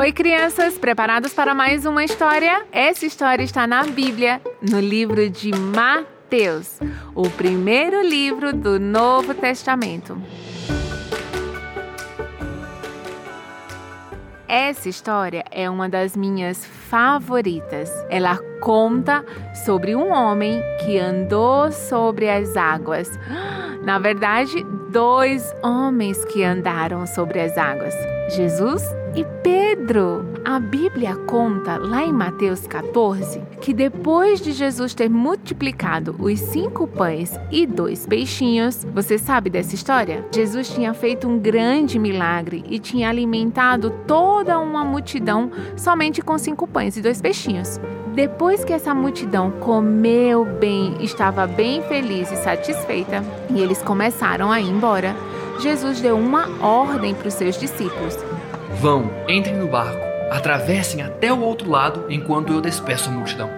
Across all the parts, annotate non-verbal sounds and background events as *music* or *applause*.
Oi, crianças, preparados para mais uma história? Essa história está na Bíblia, no livro de Mateus, o primeiro livro do Novo Testamento. Essa história é uma das minhas favoritas. Ela conta sobre um homem que andou sobre as águas. Na verdade, dois homens que andaram sobre as águas: Jesus e Pedro. A Bíblia conta lá em Mateus 14 que depois de Jesus ter multiplicado os cinco pães e dois peixinhos, você sabe dessa história? Jesus tinha feito um grande milagre e tinha alimentado toda uma multidão somente com cinco pães e dois peixinhos. Depois que essa multidão comeu bem, estava bem feliz e satisfeita, e eles começaram a ir embora, Jesus deu uma ordem para os seus discípulos. Vão, entrem no barco, atravessem até o outro lado enquanto eu despeço a multidão.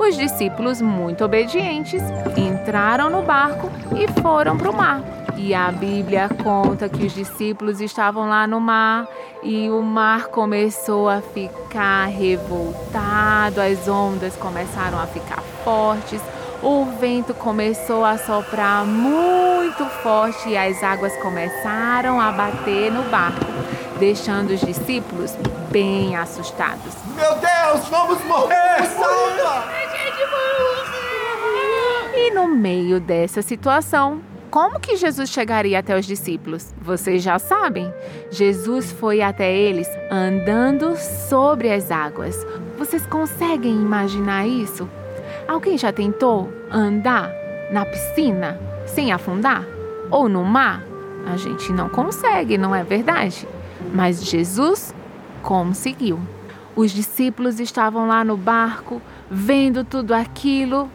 Os discípulos, muito obedientes, entraram no barco e foram para o mar. E a Bíblia conta que os discípulos estavam lá no mar e o mar começou a ficar revoltado, as ondas começaram a ficar fortes, o vento começou a soprar muito forte e as águas começaram a bater no barco deixando os discípulos bem assustados. Meu Deus, vamos morrer! Salva! E no meio dessa situação, como que Jesus chegaria até os discípulos? Vocês já sabem. Jesus foi até eles andando sobre as águas. Vocês conseguem imaginar isso? Alguém já tentou andar na piscina sem afundar? Ou no mar? A gente não consegue, não é verdade? Mas Jesus conseguiu. Os discípulos estavam lá no barco, vendo tudo aquilo.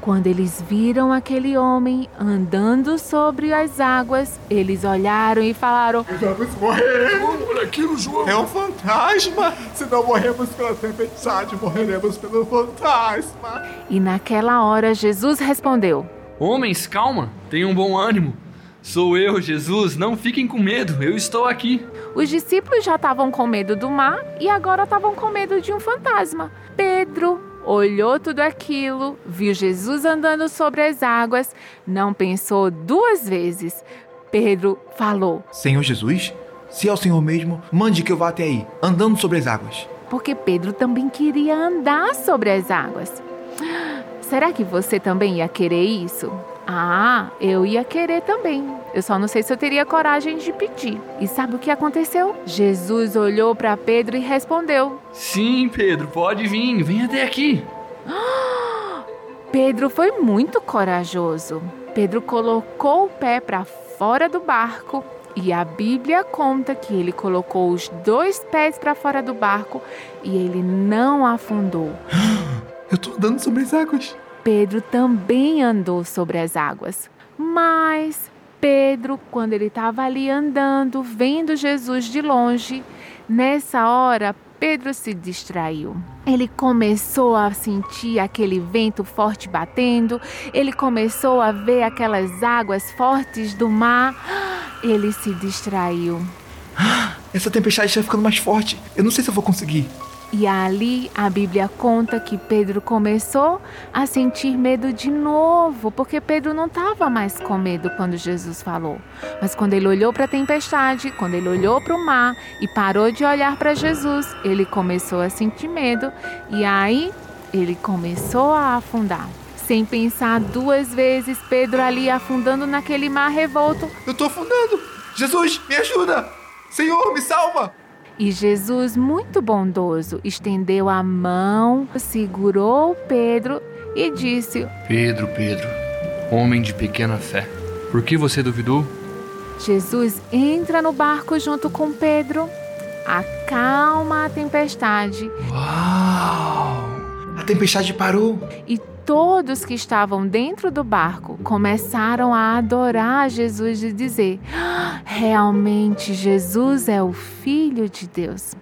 Quando eles viram aquele homem andando sobre as águas, eles olharam e falaram: Vamos morrer! Por aquilo, João! É um fantasma! Se não morremos pela tempestade, morreremos pelo fantasma! E naquela hora, Jesus respondeu: Homens, calma, tenham bom ânimo. Sou eu, Jesus, não fiquem com medo, eu estou aqui. Os discípulos já estavam com medo do mar e agora estavam com medo de um fantasma. Pedro olhou tudo aquilo, viu Jesus andando sobre as águas, não pensou duas vezes. Pedro falou: Senhor Jesus, se é o Senhor mesmo, mande que eu vá até aí, andando sobre as águas. Porque Pedro também queria andar sobre as águas. *gasps* Será que você também ia querer isso? Ah, eu ia querer também. Eu só não sei se eu teria coragem de pedir. E sabe o que aconteceu? Jesus olhou para Pedro e respondeu: Sim, Pedro, pode vir, vem até aqui. *gasps* Pedro foi muito corajoso. Pedro colocou o pé para fora do barco e a Bíblia conta que ele colocou os dois pés para fora do barco e ele não afundou. *gasps* Eu tô andando sobre as águas. Pedro também andou sobre as águas. Mas Pedro, quando ele estava ali andando, vendo Jesus de longe, nessa hora Pedro se distraiu. Ele começou a sentir aquele vento forte batendo, ele começou a ver aquelas águas fortes do mar. Ele se distraiu. Essa tempestade está ficando mais forte. Eu não sei se eu vou conseguir. E ali a Bíblia conta que Pedro começou a sentir medo de novo, porque Pedro não estava mais com medo quando Jesus falou. Mas quando ele olhou para a tempestade, quando ele olhou para o mar e parou de olhar para Jesus, ele começou a sentir medo e aí ele começou a afundar. Sem pensar duas vezes, Pedro ali afundando naquele mar revolto. Eu estou afundando! Jesus, me ajuda! Senhor, me salva! E Jesus, muito bondoso, estendeu a mão, segurou Pedro e disse: Pedro, Pedro, homem de pequena fé, por que você duvidou? Jesus entra no barco junto com Pedro, acalma a tempestade. Uau! A tempestade parou. E todos que estavam dentro do barco começaram a adorar Jesus e dizer: realmente Jesus é o Filho de Deus.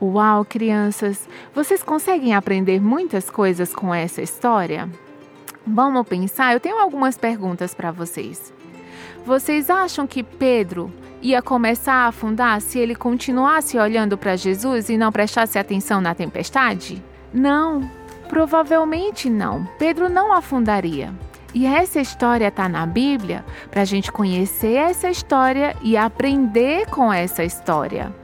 Uau, crianças, vocês conseguem aprender muitas coisas com essa história? Vamos pensar, eu tenho algumas perguntas para vocês. Vocês acham que Pedro ia começar a afundar se ele continuasse olhando para Jesus e não prestasse atenção na tempestade? Não, provavelmente não. Pedro não afundaria. E essa história está na Bíblia para a gente conhecer essa história e aprender com essa história.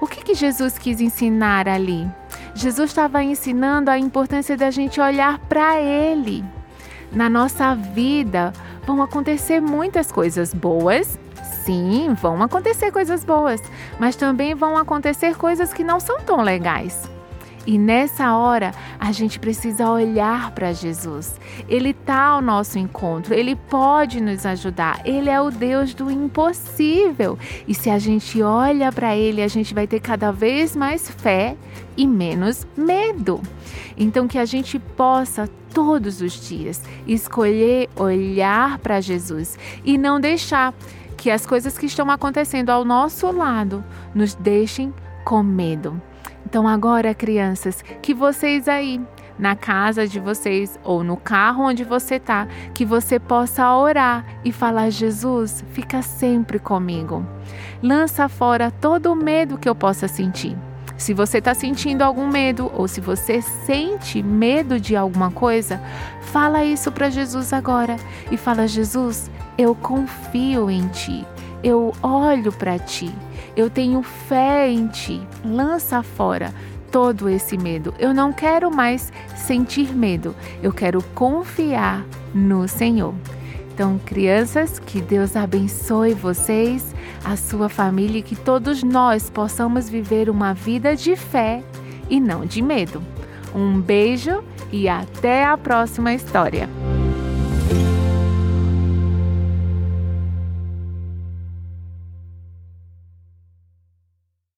O que, que Jesus quis ensinar ali? Jesus estava ensinando a importância da gente olhar para Ele. Na nossa vida vão acontecer muitas coisas boas Sim, vão acontecer coisas boas, mas também vão acontecer coisas que não são tão legais. E nessa hora, a gente precisa olhar para Jesus. Ele está ao nosso encontro, ele pode nos ajudar. Ele é o Deus do impossível. E se a gente olha para ele, a gente vai ter cada vez mais fé e menos medo. Então, que a gente possa todos os dias escolher olhar para Jesus e não deixar que as coisas que estão acontecendo ao nosso lado nos deixem com medo. Então, agora, crianças, que vocês aí, na casa de vocês ou no carro onde você está, que você possa orar e falar: Jesus, fica sempre comigo. Lança fora todo o medo que eu possa sentir. Se você está sentindo algum medo ou se você sente medo de alguma coisa, fala isso para Jesus agora e fala: Jesus, eu confio em ti. Eu olho para ti. Eu tenho fé em ti. Lança fora todo esse medo. Eu não quero mais sentir medo. Eu quero confiar no Senhor. Então, crianças, que Deus abençoe vocês, a sua família e que todos nós possamos viver uma vida de fé e não de medo. Um beijo e até a próxima história.